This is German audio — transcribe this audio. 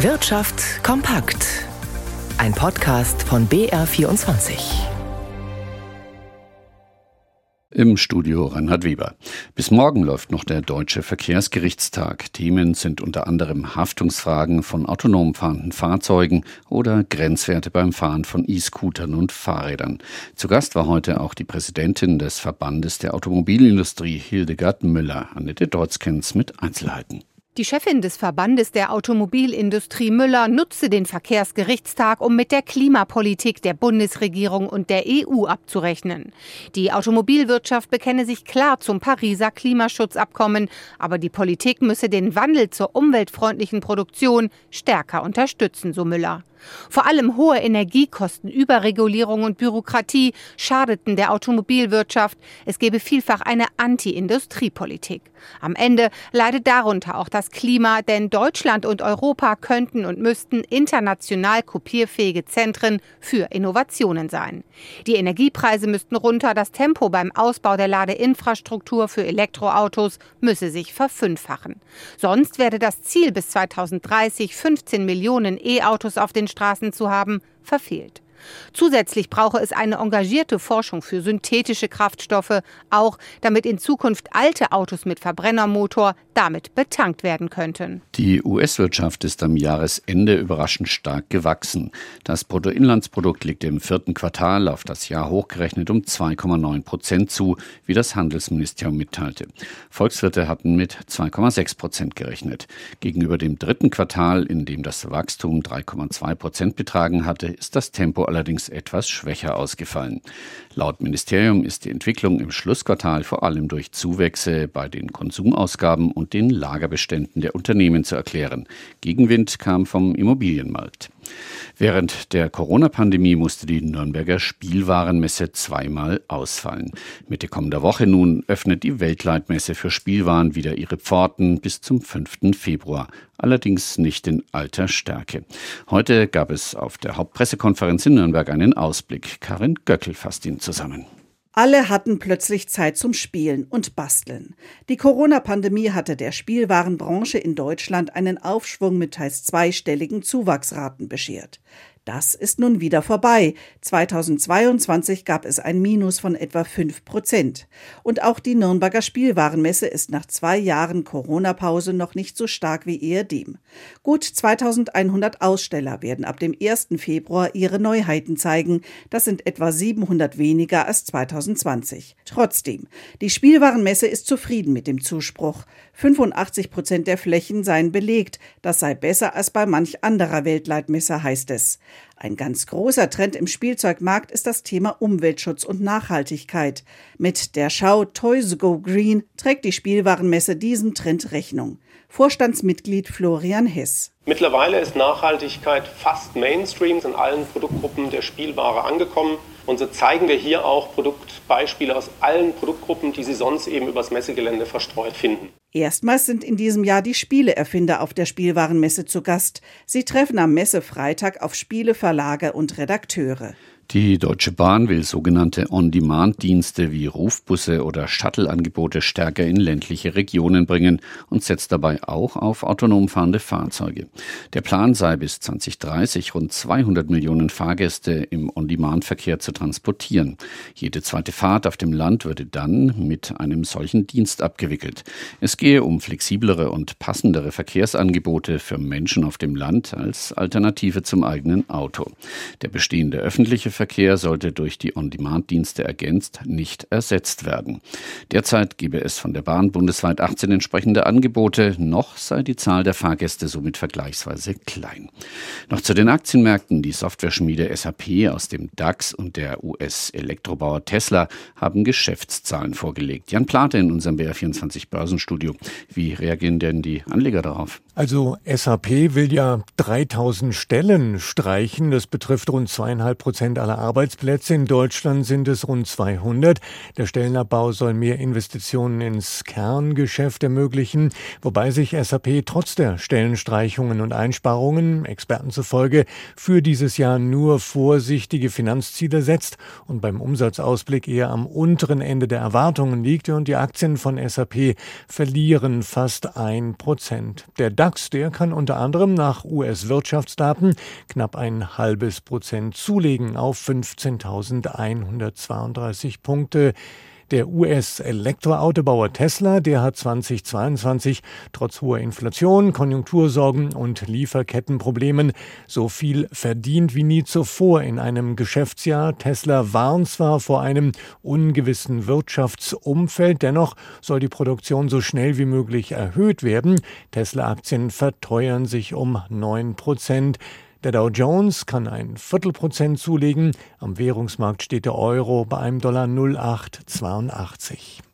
Wirtschaft kompakt. Ein Podcast von BR24. Im Studio Reinhard Weber. Bis morgen läuft noch der Deutsche Verkehrsgerichtstag. Themen sind unter anderem Haftungsfragen von autonom fahrenden Fahrzeugen oder Grenzwerte beim Fahren von E-Scootern und Fahrrädern. Zu Gast war heute auch die Präsidentin des Verbandes der Automobilindustrie, Hildegard Müller. Annette Deutzkens mit Einzelheiten. Die Chefin des Verbandes der Automobilindustrie Müller nutzte den Verkehrsgerichtstag, um mit der Klimapolitik der Bundesregierung und der EU abzurechnen. Die Automobilwirtschaft bekenne sich klar zum Pariser Klimaschutzabkommen, aber die Politik müsse den Wandel zur umweltfreundlichen Produktion stärker unterstützen, so Müller. Vor allem hohe Energiekosten, Überregulierung und Bürokratie schadeten der Automobilwirtschaft. Es gebe vielfach eine Anti-Industriepolitik. Am Ende leidet darunter auch das Klima, denn Deutschland und Europa könnten und müssten international kopierfähige Zentren für Innovationen sein. Die Energiepreise müssten runter, das Tempo beim Ausbau der Ladeinfrastruktur für Elektroautos müsse sich verfünffachen. Sonst werde das Ziel bis 2030 15 Millionen E-Autos auf den Straßen zu haben, verfehlt. Zusätzlich brauche es eine engagierte Forschung für synthetische Kraftstoffe, auch damit in Zukunft alte Autos mit Verbrennermotor damit betankt werden könnten. Die US-Wirtschaft ist am Jahresende überraschend stark gewachsen. Das Bruttoinlandsprodukt liegt im vierten Quartal auf das Jahr hochgerechnet um 2,9 Prozent zu, wie das Handelsministerium mitteilte. Volkswirte hatten mit 2,6 Prozent gerechnet. Gegenüber dem dritten Quartal, in dem das Wachstum 3,2 Prozent betragen hatte, ist das Tempo allerdings etwas schwächer ausgefallen. Laut Ministerium ist die Entwicklung im Schlussquartal vor allem durch Zuwächse bei den Konsumausgaben und den Lagerbeständen der Unternehmen zu erklären. Gegenwind kam vom Immobilienmarkt. Während der Corona-Pandemie musste die Nürnberger Spielwarenmesse zweimal ausfallen. Mitte kommender Woche nun öffnet die Weltleitmesse für Spielwaren wieder ihre Pforten bis zum 5. Februar. Allerdings nicht in alter Stärke. Heute gab es auf der Hauptpressekonferenz in Nürnberg einen Ausblick. Karin Göckel fasst ihn zusammen. Alle hatten plötzlich Zeit zum Spielen und Basteln. Die Corona-Pandemie hatte der Spielwarenbranche in Deutschland einen Aufschwung mit teils zweistelligen Zuwachsraten beschert. Das ist nun wieder vorbei. 2022 gab es ein Minus von etwa 5 Prozent. Und auch die Nürnberger Spielwarenmesse ist nach zwei Jahren Corona-Pause noch nicht so stark wie ehedem. Gut 2100 Aussteller werden ab dem 1. Februar ihre Neuheiten zeigen. Das sind etwa 700 weniger als 2020. Trotzdem, die Spielwarenmesse ist zufrieden mit dem Zuspruch. 85 Prozent der Flächen seien belegt. Das sei besser als bei manch anderer Weltleitmesse, heißt es. Ein ganz großer Trend im Spielzeugmarkt ist das Thema Umweltschutz und Nachhaltigkeit. Mit der Schau Toys Go Green trägt die Spielwarenmesse diesem Trend Rechnung. Vorstandsmitglied Florian Hess. Mittlerweile ist Nachhaltigkeit fast Mainstream in allen Produktgruppen der Spielware angekommen. Und so zeigen wir hier auch Produktbeispiele aus allen Produktgruppen, die Sie sonst eben übers Messegelände verstreut finden. Erstmals sind in diesem Jahr die Spieleerfinder auf der Spielwarenmesse zu Gast. Sie treffen am Messefreitag auf Spieleverlage und Redakteure. Die Deutsche Bahn will sogenannte On-Demand-Dienste wie Rufbusse oder Shuttle-Angebote stärker in ländliche Regionen bringen und setzt dabei auch auf autonom fahrende Fahrzeuge. Der Plan sei bis 2030 rund 200 Millionen Fahrgäste im On-Demand-Verkehr zu transportieren. Jede zweite Fahrt auf dem Land würde dann mit einem solchen Dienst abgewickelt. Es gehe um flexiblere und passendere Verkehrsangebote für Menschen auf dem Land als Alternative zum eigenen Auto. Der bestehende öffentliche Verkehr sollte durch die On-Demand-Dienste ergänzt, nicht ersetzt werden. Derzeit gebe es von der Bahn bundesweit 18 entsprechende Angebote. Noch sei die Zahl der Fahrgäste somit vergleichsweise klein. Noch zu den Aktienmärkten. Die Softwareschmiede SAP aus dem DAX und der US-Elektrobauer Tesla haben Geschäftszahlen vorgelegt. Jan Plate in unserem BR24 Börsenstudio. Wie reagieren denn die Anleger darauf? Also SAP will ja 3000 Stellen streichen. Das betrifft rund zweieinhalb Prozent aller Arbeitsplätze in Deutschland sind es rund 200. Der Stellenabbau soll mehr Investitionen ins Kerngeschäft ermöglichen, wobei sich SAP trotz der Stellenstreichungen und Einsparungen, Experten zufolge, für dieses Jahr nur vorsichtige Finanzziele setzt und beim Umsatzausblick eher am unteren Ende der Erwartungen liegt und die Aktien von SAP verlieren fast ein Prozent. Der DAX, der kann unter anderem nach US-Wirtschaftsdaten knapp ein halbes Prozent zulegen auf 15.132 Punkte. Der US-Elektroautobauer Tesla, der hat 2022 trotz hoher Inflation, Konjunktursorgen und Lieferkettenproblemen so viel verdient wie nie zuvor in einem Geschäftsjahr. Tesla warnt zwar vor einem ungewissen Wirtschaftsumfeld, dennoch soll die Produktion so schnell wie möglich erhöht werden. Tesla-Aktien verteuern sich um 9 Prozent. Der Dow Jones kann ein Viertelprozent zulegen. Am Währungsmarkt steht der Euro bei einem Dollar 0,882.